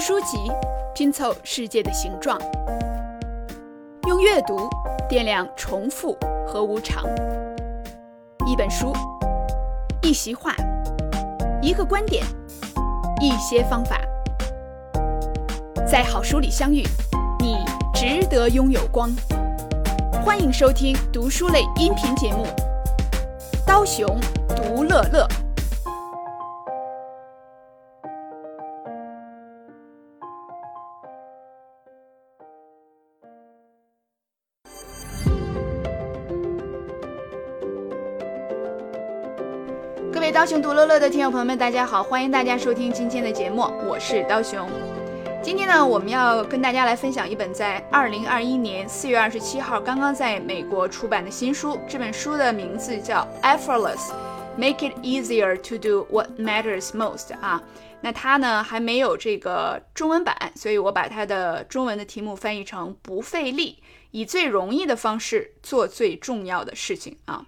书籍拼凑世界的形状，用阅读掂量重复和无常。一本书，一席话，一个观点，一些方法，在好书里相遇，你值得拥有光。欢迎收听读书类音频节目《刀熊读乐乐》。刀熊读乐乐的听友朋友们，大家好，欢迎大家收听今天的节目，我是刀熊。今天呢，我们要跟大家来分享一本在二零二一年四月二十七号刚刚在美国出版的新书。这本书的名字叫《Effortless: Make It Easier to Do What Matters Most》啊。那它呢还没有这个中文版，所以我把它的中文的题目翻译成“不费力，以最容易的方式做最重要的事情”啊。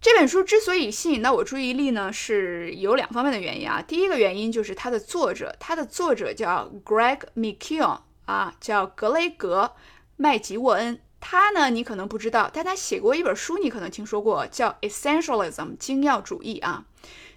这本书之所以吸引到我注意力呢，是有两方面的原因啊。第一个原因就是它的作者，它的作者叫 Greg McKeown 啊，叫格雷格·麦吉沃恩。他呢，你可能不知道，但他写过一本书，你可能听说过，叫《Essentialism》精要主义啊。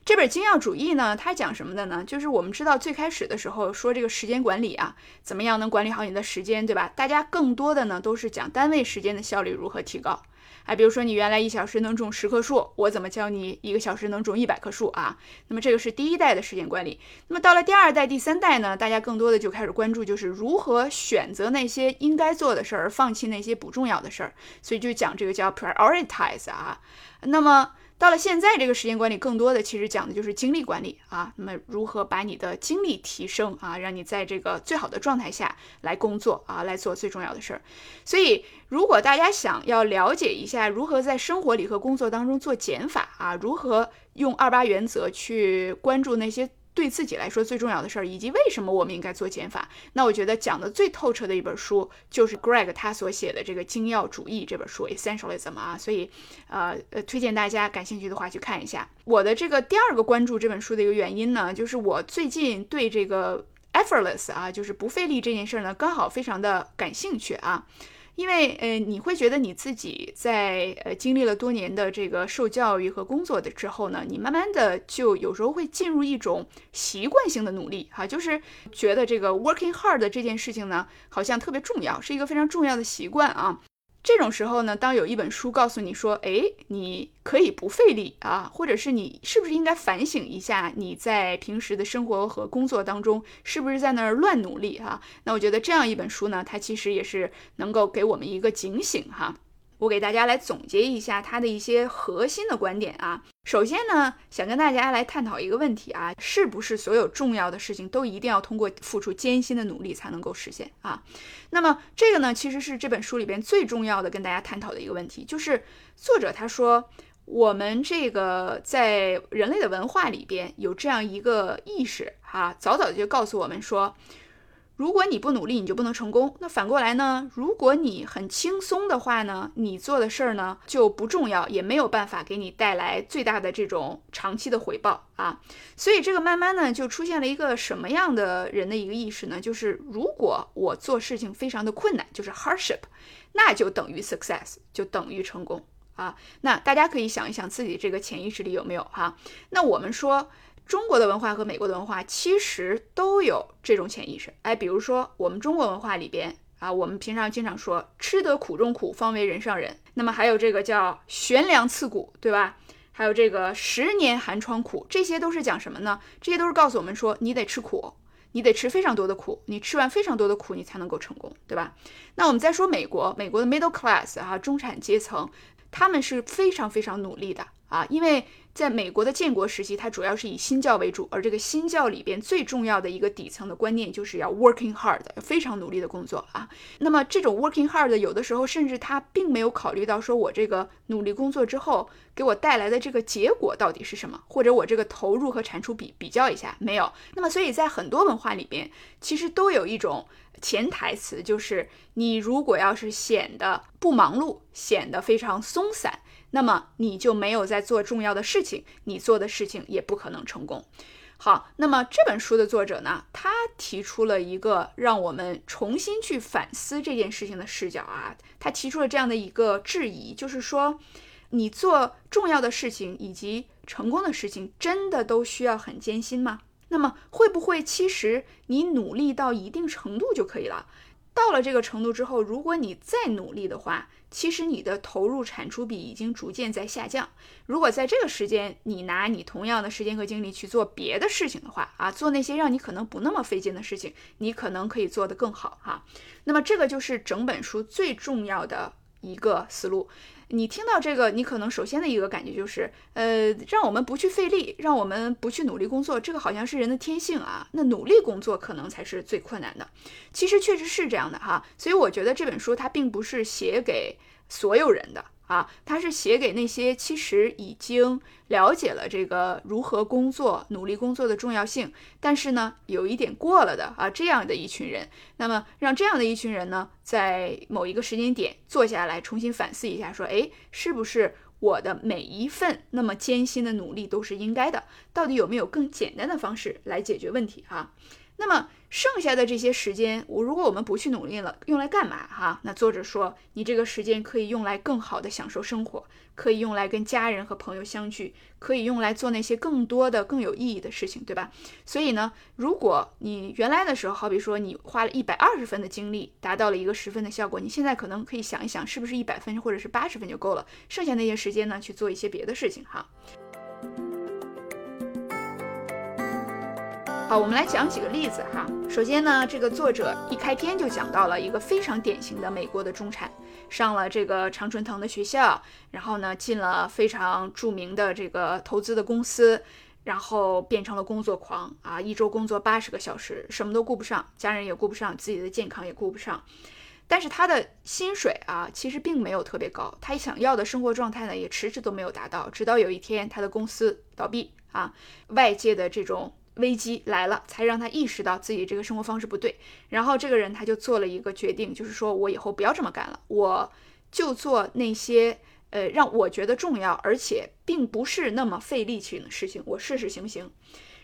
这本精要主义呢，它讲什么的呢？就是我们知道最开始的时候说这个时间管理啊，怎么样能管理好你的时间，对吧？大家更多的呢都是讲单位时间的效率如何提高。哎，比如说你原来一小时能种十棵树，我怎么教你一个小时能种一百棵树啊？那么这个是第一代的时间管理。那么到了第二代、第三代呢？大家更多的就开始关注，就是如何选择那些应该做的事儿，放弃那些不重要的事儿。所以就讲这个叫 prioritize 啊。那么。到了现在，这个时间管理更多的其实讲的就是精力管理啊。那么如何把你的精力提升啊，让你在这个最好的状态下来工作啊，来做最重要的事儿。所以，如果大家想要了解一下如何在生活里和工作当中做减法啊，如何用二八原则去关注那些。对自己来说最重要的事儿，以及为什么我们应该做减法，那我觉得讲的最透彻的一本书就是 Greg 他所写的这个精要主义这本书 Essentialism 啊，所以呃呃推荐大家感兴趣的话去看一下。我的这个第二个关注这本书的一个原因呢，就是我最近对这个 effortless 啊，就是不费力这件事儿呢，刚好非常的感兴趣啊。因为呃，你会觉得你自己在呃经历了多年的这个受教育和工作的之后呢，你慢慢的就有时候会进入一种习惯性的努力哈，就是觉得这个 working hard 这件事情呢，好像特别重要，是一个非常重要的习惯啊。这种时候呢，当有一本书告诉你说，哎，你可以不费力啊，或者是你是不是应该反省一下你在平时的生活和工作当中是不是在那儿乱努力哈？那我觉得这样一本书呢，它其实也是能够给我们一个警醒哈。我给大家来总结一下它的一些核心的观点啊。首先呢，想跟大家来探讨一个问题啊，是不是所有重要的事情都一定要通过付出艰辛的努力才能够实现啊？那么这个呢，其实是这本书里边最重要的跟大家探讨的一个问题，就是作者他说，我们这个在人类的文化里边有这样一个意识哈，早早就告诉我们说。如果你不努力，你就不能成功。那反过来呢？如果你很轻松的话呢，你做的事儿呢就不重要，也没有办法给你带来最大的这种长期的回报啊。所以这个慢慢呢就出现了一个什么样的人的一个意识呢？就是如果我做事情非常的困难，就是 hardship，那就等于 success，就等于成功啊。那大家可以想一想自己这个潜意识里有没有哈？那我们说。中国的文化和美国的文化其实都有这种潜意识，哎，比如说我们中国文化里边啊，我们平常经常说“吃得苦中苦，方为人上人”，那么还有这个叫“悬梁刺股”，对吧？还有这个“十年寒窗苦”，这些都是讲什么呢？这些都是告诉我们说，你得吃苦，你得吃非常多的苦，你吃完非常多的苦，你才能够成功，对吧？那我们再说美国，美国的 middle class 啊，中产阶层，他们是非常非常努力的啊，因为。在美国的建国时期，它主要是以新教为主，而这个新教里边最重要的一个底层的观念，就是要 working hard，非常努力的工作啊。那么这种 working hard，有的时候甚至他并没有考虑到说我这个努力工作之后给我带来的这个结果到底是什么，或者我这个投入和产出比比较一下没有。那么所以在很多文化里边，其实都有一种潜台词，就是你如果要是显得不忙碌，显得非常松散。那么你就没有在做重要的事情，你做的事情也不可能成功。好，那么这本书的作者呢，他提出了一个让我们重新去反思这件事情的视角啊，他提出了这样的一个质疑，就是说，你做重要的事情以及成功的事情，真的都需要很艰辛吗？那么会不会其实你努力到一定程度就可以了？到了这个程度之后，如果你再努力的话，其实你的投入产出比已经逐渐在下降。如果在这个时间，你拿你同样的时间和精力去做别的事情的话，啊，做那些让你可能不那么费劲的事情，你可能可以做得更好哈。那么这个就是整本书最重要的一个思路。你听到这个，你可能首先的一个感觉就是，呃，让我们不去费力，让我们不去努力工作，这个好像是人的天性啊。那努力工作可能才是最困难的。其实确实是这样的哈。所以我觉得这本书它并不是写给所有人的。啊，他是写给那些其实已经了解了这个如何工作、努力工作的重要性，但是呢，有一点过了的啊这样的一群人。那么，让这样的一群人呢，在某一个时间点坐下来重新反思一下，说，哎，是不是我的每一份那么艰辛的努力都是应该的？到底有没有更简单的方式来解决问题？哈。那么剩下的这些时间，我如果我们不去努力了，用来干嘛哈？那作者说，你这个时间可以用来更好的享受生活，可以用来跟家人和朋友相聚，可以用来做那些更多的更有意义的事情，对吧？所以呢，如果你原来的时候，好比说你花了一百二十分的精力，达到了一个十分的效果，你现在可能可以想一想，是不是一百分或者是八十分就够了？剩下那些时间呢，去做一些别的事情哈。好，我们来讲几个例子哈。首先呢，这个作者一开篇就讲到了一个非常典型的美国的中产，上了这个常春藤的学校，然后呢进了非常著名的这个投资的公司，然后变成了工作狂啊，一周工作八十个小时，什么都顾不上，家人也顾不上，自己的健康也顾不上。但是他的薪水啊，其实并没有特别高，他想要的生活状态呢，也迟迟都没有达到。直到有一天，他的公司倒闭啊，外界的这种。危机来了，才让他意识到自己这个生活方式不对。然后这个人他就做了一个决定，就是说我以后不要这么干了，我就做那些呃让我觉得重要，而且并不是那么费力气的事情，我试试行不行？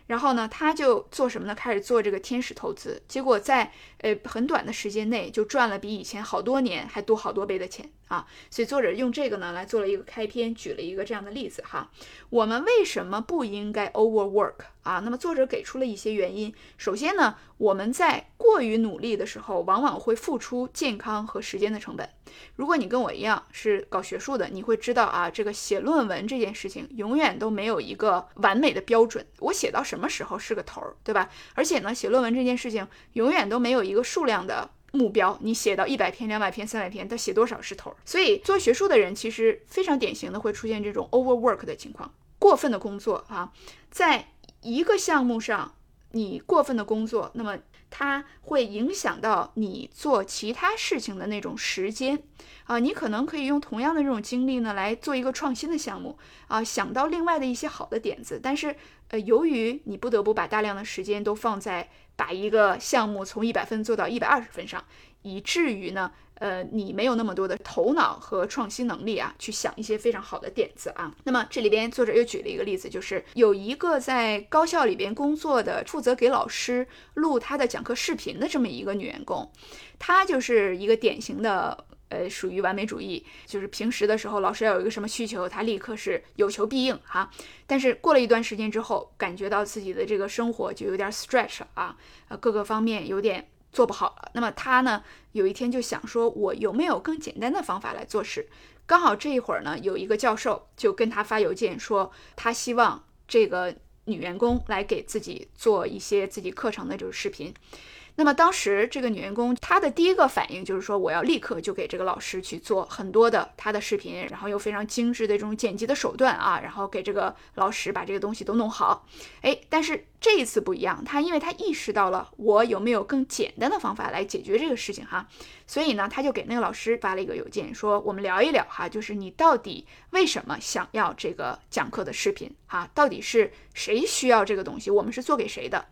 然后呢，他就做什么呢？开始做这个天使投资，结果在呃很短的时间内就赚了比以前好多年还多好多倍的钱啊！所以作者用这个呢来做了一个开篇，举了一个这样的例子哈。我们为什么不应该 overwork 啊？那么作者给出了一些原因。首先呢，我们在过于努力的时候，往往会付出健康和时间的成本。如果你跟我一样是搞学术的，你会知道啊，这个写论文这件事情永远都没有一个完美的标准。我写到什么时候是个头儿，对吧？而且呢，写论文这件事情永远都没有一个数量的目标。你写到一百篇、两百篇、三百篇，他写多少是头儿？所以做学术的人其实非常典型的会出现这种 overwork 的情况，过分的工作啊，在一个项目上你过分的工作，那么。它会影响到你做其他事情的那种时间啊，你可能可以用同样的这种精力呢来做一个创新的项目啊，想到另外的一些好的点子，但是呃，由于你不得不把大量的时间都放在把一个项目从一百分做到一百二十分上，以至于呢。呃，你没有那么多的头脑和创新能力啊，去想一些非常好的点子啊。那么这里边作者又举了一个例子，就是有一个在高校里边工作的，负责给老师录他的讲课视频的这么一个女员工，她就是一个典型的呃，属于完美主义，就是平时的时候老师要有一个什么需求，她立刻是有求必应哈。但是过了一段时间之后，感觉到自己的这个生活就有点 stretch 啊，呃，各个方面有点。做不好了，那么他呢？有一天就想说，我有没有更简单的方法来做事？刚好这一会儿呢，有一个教授就跟他发邮件说，他希望这个女员工来给自己做一些自己课程的这种视频。那么当时这个女员工她的第一个反应就是说，我要立刻就给这个老师去做很多的她的视频，然后又非常精致的这种剪辑的手段啊，然后给这个老师把这个东西都弄好。哎，但是这一次不一样，她因为她意识到了我有没有更简单的方法来解决这个事情哈，所以呢，她就给那个老师发了一个邮件，说我们聊一聊哈，就是你到底为什么想要这个讲课的视频哈，到底是谁需要这个东西，我们是做给谁的？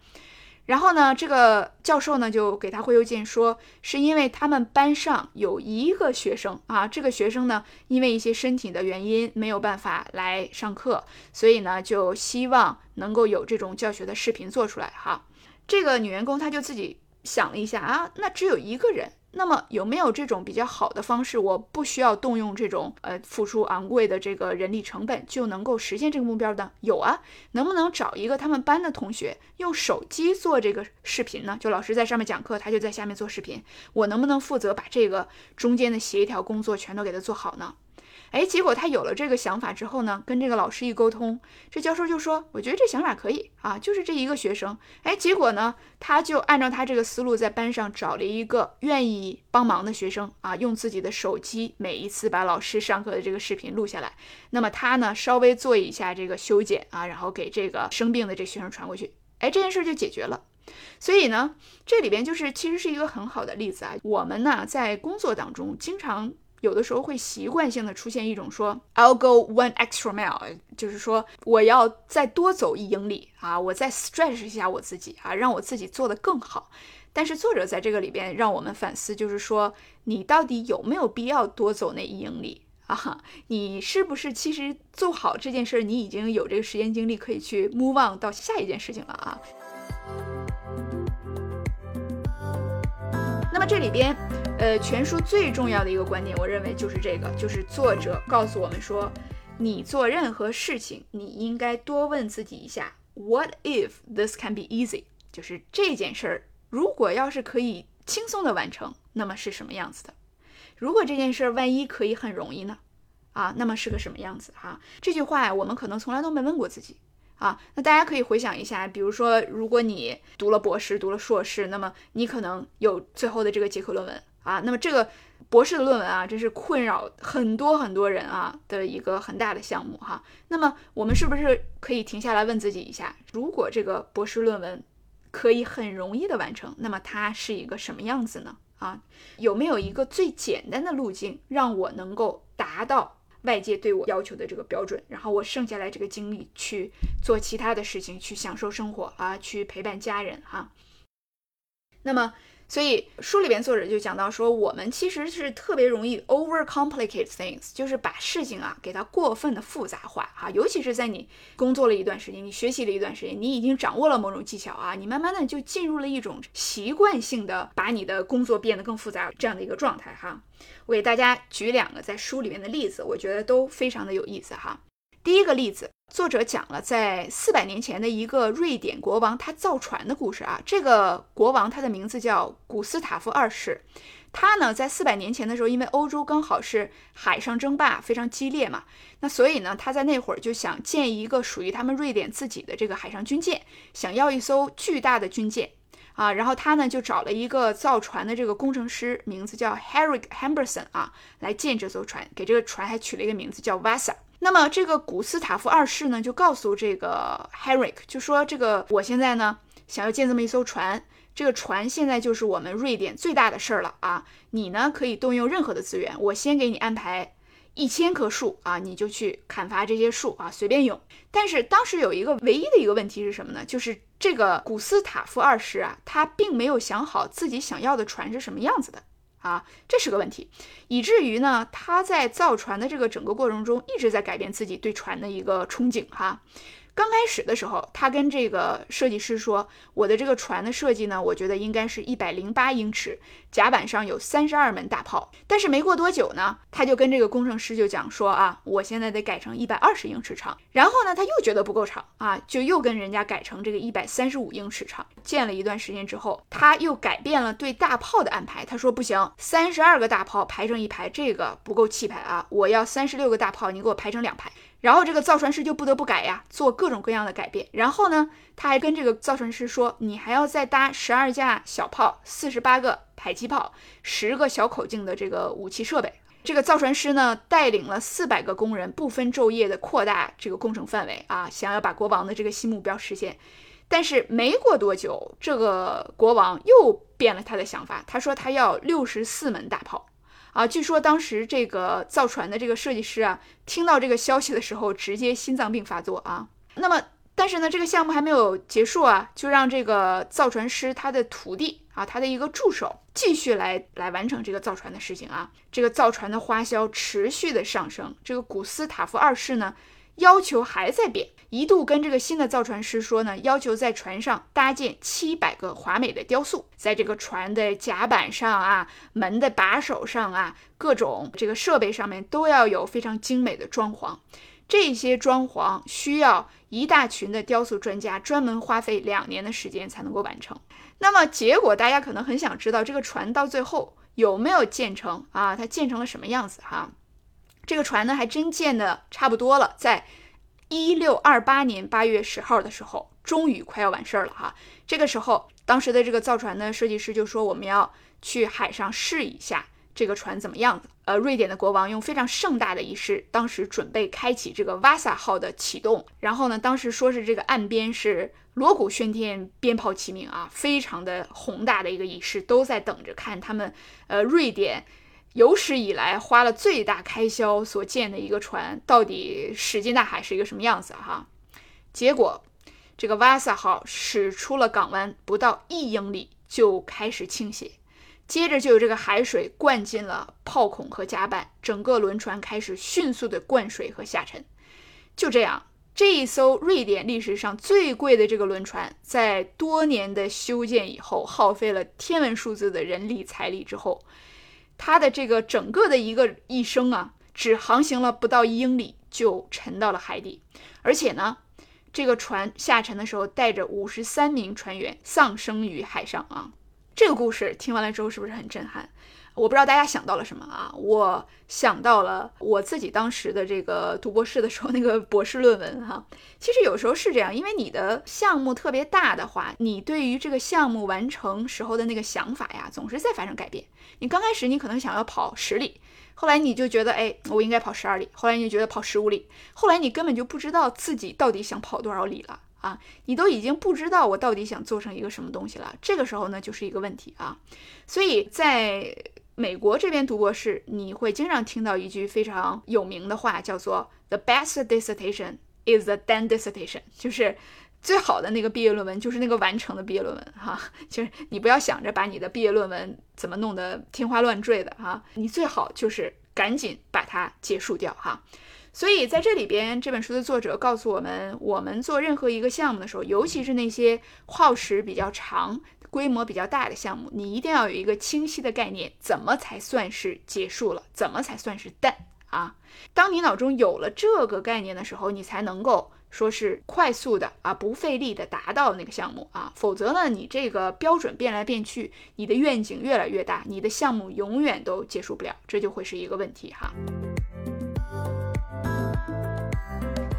然后呢，这个教授呢就给他回邮件说，是因为他们班上有一个学生啊，这个学生呢因为一些身体的原因没有办法来上课，所以呢就希望能够有这种教学的视频做出来哈。这个女员工她就自己想了一下啊，那只有一个人。那么有没有这种比较好的方式，我不需要动用这种呃付出昂贵的这个人力成本就能够实现这个目标的？有啊，能不能找一个他们班的同学用手机做这个视频呢？就老师在上面讲课，他就在下面做视频，我能不能负责把这个中间的协调工作全都给他做好呢？哎，结果他有了这个想法之后呢，跟这个老师一沟通，这教授就说：“我觉得这想法可以啊，就是这一个学生。”哎，结果呢，他就按照他这个思路，在班上找了一个愿意帮忙的学生啊，用自己的手机每一次把老师上课的这个视频录下来。那么他呢，稍微做一下这个修剪啊，然后给这个生病的这学生传过去。哎，这件事就解决了。所以呢，这里边就是其实是一个很好的例子啊。我们呢，在工作当中经常。有的时候会习惯性的出现一种说 I'll go one extra mile，就是说我要再多走一英里啊，我再 stretch 一下我自己啊，让我自己做得更好。但是作者在这个里边让我们反思，就是说你到底有没有必要多走那一英里啊？你是不是其实做好这件事，你已经有这个时间精力可以去 move on 到下一件事情了啊？那么这里边。呃，全书最重要的一个观点，我认为就是这个，就是作者告诉我们说，你做任何事情，你应该多问自己一下，What if this can be easy？就是这件事儿，如果要是可以轻松的完成，那么是什么样子的？如果这件事儿万一可以很容易呢？啊，那么是个什么样子？哈，这句话呀，我们可能从来都没问过自己啊。那大家可以回想一下，比如说，如果你读了博士，读了硕士，那么你可能有最后的这个结课论文。啊，那么这个博士的论文啊，这是困扰很多很多人啊的一个很大的项目哈。那么我们是不是可以停下来问自己一下，如果这个博士论文可以很容易的完成，那么它是一个什么样子呢？啊，有没有一个最简单的路径，让我能够达到外界对我要求的这个标准，然后我剩下来这个精力去做其他的事情，去享受生活啊，去陪伴家人哈。那么。所以书里边作者就讲到说，我们其实是特别容易 over complicate things，就是把事情啊给它过分的复杂化哈。尤其是在你工作了一段时间，你学习了一段时间，你已经掌握了某种技巧啊，你慢慢的就进入了一种习惯性的把你的工作变得更复杂这样的一个状态哈。我给大家举两个在书里面的例子，我觉得都非常的有意思哈。第一个例子。作者讲了在四百年前的一个瑞典国王他造船的故事啊。这个国王他的名字叫古斯塔夫二世，他呢在四百年前的时候，因为欧洲刚好是海上争霸非常激烈嘛，那所以呢他在那会儿就想建一个属于他们瑞典自己的这个海上军舰，想要一艘巨大的军舰啊。然后他呢就找了一个造船的这个工程师，名字叫 Harry Hamberson 啊，来建这艘船，给这个船还取了一个名字叫 Vasa。那么这个古斯塔夫二世呢，就告诉这个 Henrik，就说这个我现在呢想要建这么一艘船，这个船现在就是我们瑞典最大的事儿了啊！你呢可以动用任何的资源，我先给你安排一千棵树啊，你就去砍伐这些树啊，随便用。但是当时有一个唯一的一个问题是什么呢？就是这个古斯塔夫二世啊，他并没有想好自己想要的船是什么样子的。啊，这是个问题，以至于呢，他在造船的这个整个过程中一直在改变自己对船的一个憧憬哈。刚开始的时候，他跟这个设计师说：“我的这个船的设计呢，我觉得应该是一百零八英尺，甲板上有三十二门大炮。”但是没过多久呢，他就跟这个工程师就讲说：“啊，我现在得改成一百二十英尺长。”然后呢，他又觉得不够长啊，就又跟人家改成这个一百三十五英尺长。建了一段时间之后，他又改变了对大炮的安排。他说：“不行，三十二个大炮排成一排，这个不够气派啊！我要三十六个大炮，你给我排成两排。”然后这个造船师就不得不改呀，做各种各样的改变。然后呢，他还跟这个造船师说：“你还要再搭十二架小炮，四十八个迫击炮，十个小口径的这个武器设备。”这个造船师呢，带领了四百个工人，不分昼夜的扩大这个工程范围啊，想要把国王的这个新目标实现。但是没过多久，这个国王又变了他的想法，他说他要六十四门大炮。啊，据说当时这个造船的这个设计师啊，听到这个消息的时候，直接心脏病发作啊。那么但是呢，这个项目还没有结束啊，就让这个造船师他的徒弟啊，他的一个助手继续来来完成这个造船的事情啊。这个造船的花销持续的上升，这个古斯塔夫二世呢。要求还在变，一度跟这个新的造船师说呢，要求在船上搭建七百个华美的雕塑，在这个船的甲板上啊、门的把手上啊、各种这个设备上面都要有非常精美的装潢。这些装潢需要一大群的雕塑专家专门花费两年的时间才能够完成。那么结果，大家可能很想知道，这个船到最后有没有建成啊？它建成了什么样子哈？这个船呢，还真建的差不多了，在一六二八年八月十号的时候，终于快要完事儿了哈。这个时候，当时的这个造船的设计师就说：“我们要去海上试一下这个船怎么样子。”呃，瑞典的国王用非常盛大的仪式，当时准备开启这个瓦萨号的启动。然后呢，当时说是这个岸边是锣鼓喧天，鞭炮齐鸣啊，非常的宏大的一个仪式，都在等着看他们呃瑞典。有史以来花了最大开销所建的一个船，到底驶进大海是一个什么样子哈？结果，这个瓦萨号驶出了港湾不到一英里就开始倾斜，接着就有这个海水灌进了炮孔和甲板，整个轮船开始迅速的灌水和下沉。就这样，这一艘瑞典历史上最贵的这个轮船，在多年的修建以后，耗费了天文数字的人力财力之后。他的这个整个的一个一生啊，只航行了不到一英里就沉到了海底，而且呢，这个船下沉的时候带着五十三名船员丧生于海上啊。这个故事听完了之后是不是很震撼？我不知道大家想到了什么啊？我想到了我自己当时的这个读博士的时候那个 博士论文哈。其实有时候是这样，因为你的项目特别大的话，你对于这个项目完成时候的那个想法呀，总是在发生改变。你刚开始你可能想要跑十里，后来你就觉得哎，我应该跑十二里，后来你就觉得跑十五里，后来你根本就不知道自己到底想跑多少里了啊！你都已经不知道我到底想做成一个什么东西了。这个时候呢，就是一个问题啊。所以在美国这边读博士，你会经常听到一句非常有名的话，叫做 “the best dissertation is the done dissertation”，就是最好的那个毕业论文就是那个完成的毕业论文哈。就是你不要想着把你的毕业论文怎么弄得天花乱坠的哈，你最好就是赶紧把它结束掉哈。所以在这里边，这本书的作者告诉我们，我们做任何一个项目的时候，尤其是那些耗时比较长。规模比较大的项目，你一定要有一个清晰的概念，怎么才算是结束了？怎么才算是 done 啊？当你脑中有了这个概念的时候，你才能够说是快速的啊，不费力的达到那个项目啊。否则呢，你这个标准变来变去，你的愿景越来越大，你的项目永远都结束不了，这就会是一个问题哈。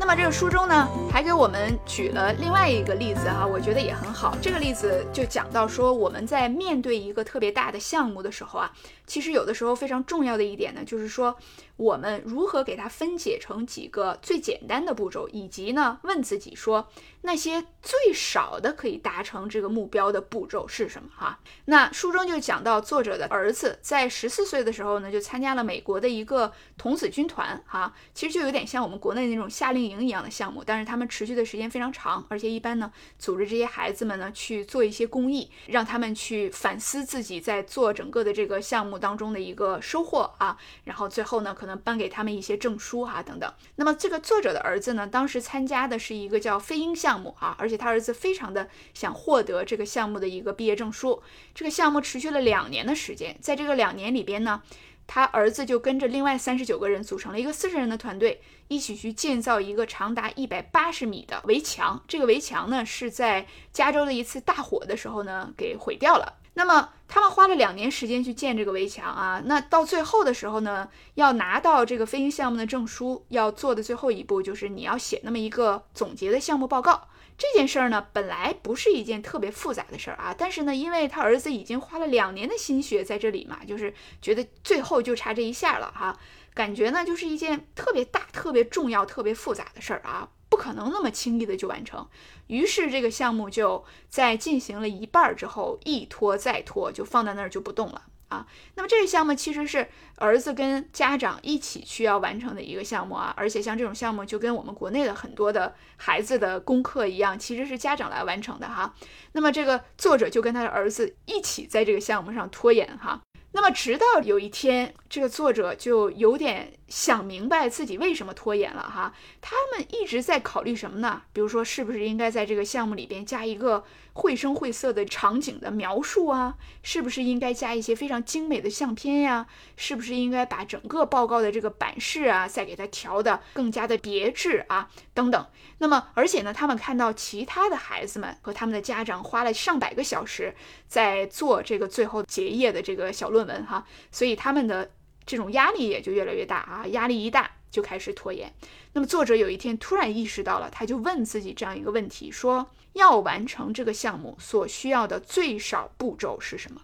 那么这个书中呢，还给我们举了另外一个例子哈，我觉得也很好。这个例子就讲到说，我们在面对一个特别大的项目的时候啊，其实有的时候非常重要的一点呢，就是说。我们如何给它分解成几个最简单的步骤，以及呢，问自己说那些最少的可以达成这个目标的步骤是什么？哈，那书中就讲到作者的儿子在十四岁的时候呢，就参加了美国的一个童子军团，哈，其实就有点像我们国内那种夏令营一样的项目，但是他们持续的时间非常长，而且一般呢，组织这些孩子们呢去做一些公益，让他们去反思自己在做整个的这个项目当中的一个收获啊，然后最后呢可。能颁给他们一些证书哈等等。那么这个作者的儿子呢，当时参加的是一个叫飞鹰项目啊，而且他儿子非常的想获得这个项目的一个毕业证书。这个项目持续了两年的时间，在这个两年里边呢，他儿子就跟着另外三十九个人组成了一个四十人的团队，一起去建造一个长达一百八十米的围墙。这个围墙呢，是在加州的一次大火的时候呢给毁掉了。那么他们花了两年时间去建这个围墙啊，那到最后的时候呢，要拿到这个飞行项目的证书，要做的最后一步就是你要写那么一个总结的项目报告。这件事儿呢，本来不是一件特别复杂的事儿啊，但是呢，因为他儿子已经花了两年的心血在这里嘛，就是觉得最后就差这一下了哈，感觉呢就是一件特别大、特别重要、特别复杂的事儿啊。不可能那么轻易的就完成，于是这个项目就在进行了一半之后一拖再拖，就放在那儿就不动了。啊。那么这个项目其实是儿子跟家长一起需要完成的一个项目啊，而且像这种项目就跟我们国内的很多的孩子的功课一样，其实是家长来完成的哈。那么这个作者就跟他的儿子一起在这个项目上拖延哈。那么直到有一天，这个作者就有点想明白自己为什么拖延了哈。他们一直在考虑什么呢？比如说，是不是应该在这个项目里边加一个绘声绘色的场景的描述啊？是不是应该加一些非常精美的相片呀？是不是应该把整个报告的这个版式啊，再给它调的更加的别致啊？等等。那么，而且呢，他们看到其他的孩子们和他们的家长花了上百个小时在做这个最后结业的这个小论文哈，所以他们的这种压力也就越来越大啊，压力一大就开始拖延。那么作者有一天突然意识到了，他就问自己这样一个问题：说要完成这个项目所需要的最少步骤是什么？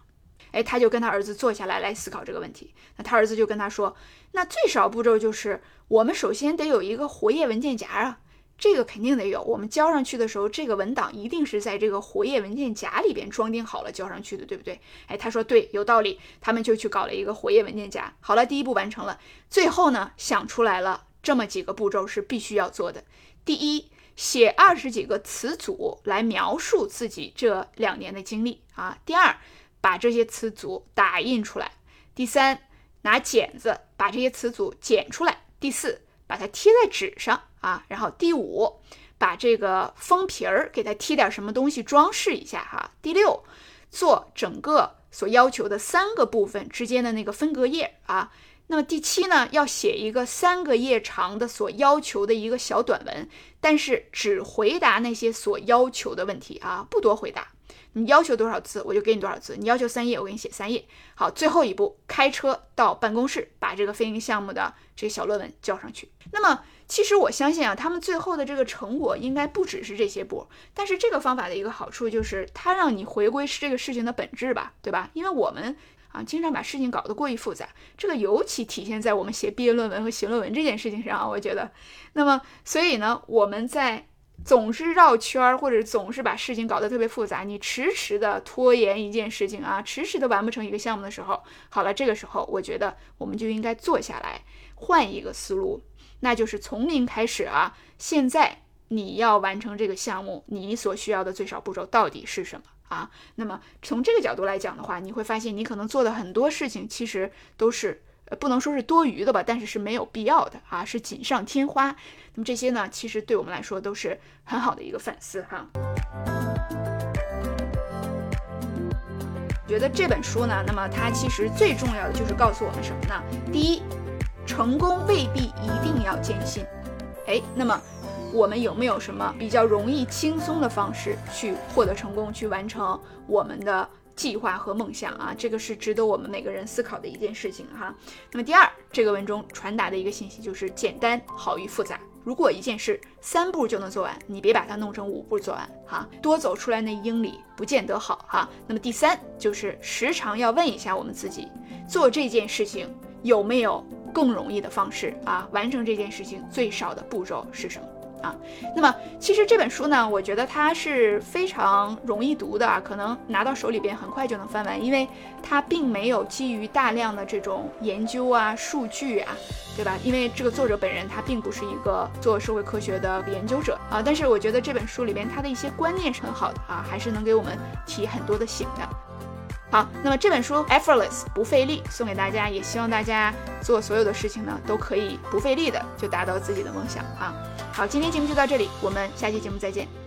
哎，他就跟他儿子坐下来来思考这个问题。那他儿子就跟他说：那最少步骤就是我们首先得有一个活页文件夹啊。这个肯定得有，我们交上去的时候，这个文档一定是在这个活页文件夹里边装订好了交上去的，对不对？哎，他说对，有道理。他们就去搞了一个活页文件夹。好了，第一步完成了。最后呢，想出来了这么几个步骤是必须要做的。第一，写二十几个词组来描述自己这两年的经历啊。第二，把这些词组打印出来。第三，拿剪子把这些词组剪出来。第四，把它贴在纸上。啊，然后第五，把这个封皮儿给它贴点什么东西装饰一下哈。第六，做整个所要求的三个部分之间的那个分隔页啊。那么第七呢，要写一个三个页长的所要求的一个小短文，但是只回答那些所要求的问题啊，不多回答。你要求多少字，我就给你多少字。你要求三页，我给你写三页。好，最后一步，开车到办公室，把这个飞行项目的这个小论文交上去。那么。其实我相信啊，他们最后的这个成果应该不只是这些步。但是这个方法的一个好处就是，它让你回归是这个事情的本质吧，对吧？因为我们啊，经常把事情搞得过于复杂，这个尤其体现在我们写毕业论文和写论文这件事情上啊。我觉得，那么所以呢，我们在总是绕圈儿或者总是把事情搞得特别复杂，你迟迟的拖延一件事情啊，迟迟的完不成一个项目的时候，好了，这个时候我觉得我们就应该坐下来，换一个思路。那就是从零开始啊！现在你要完成这个项目，你所需要的最少步骤到底是什么啊？那么从这个角度来讲的话，你会发现你可能做的很多事情其实都是呃不能说是多余的吧，但是是没有必要的啊，是锦上添花。那么这些呢，其实对我们来说都是很好的一个反思哈。觉得这本书呢，那么它其实最重要的就是告诉我们什么呢？第一。成功未必一定要艰辛，哎，那么我们有没有什么比较容易轻松的方式去获得成功，去完成我们的计划和梦想啊？这个是值得我们每个人思考的一件事情哈。那么第二，这个文中传达的一个信息就是简单好于复杂。如果一件事三步就能做完，你别把它弄成五步做完哈，多走出来那英里不见得好哈。那么第三就是时常要问一下我们自己，做这件事情有没有？更容易的方式啊，完成这件事情最少的步骤是什么啊？那么其实这本书呢，我觉得它是非常容易读的啊，可能拿到手里边很快就能翻完，因为它并没有基于大量的这种研究啊、数据啊，对吧？因为这个作者本人他并不是一个做社会科学的研究者啊，但是我觉得这本书里边他的一些观念是很好的啊，还是能给我们提很多的醒的。好，那么这本书 effortless 不费力送给大家，也希望大家做所有的事情呢都可以不费力的就达到自己的梦想啊。好，今天节目就到这里，我们下期节目再见。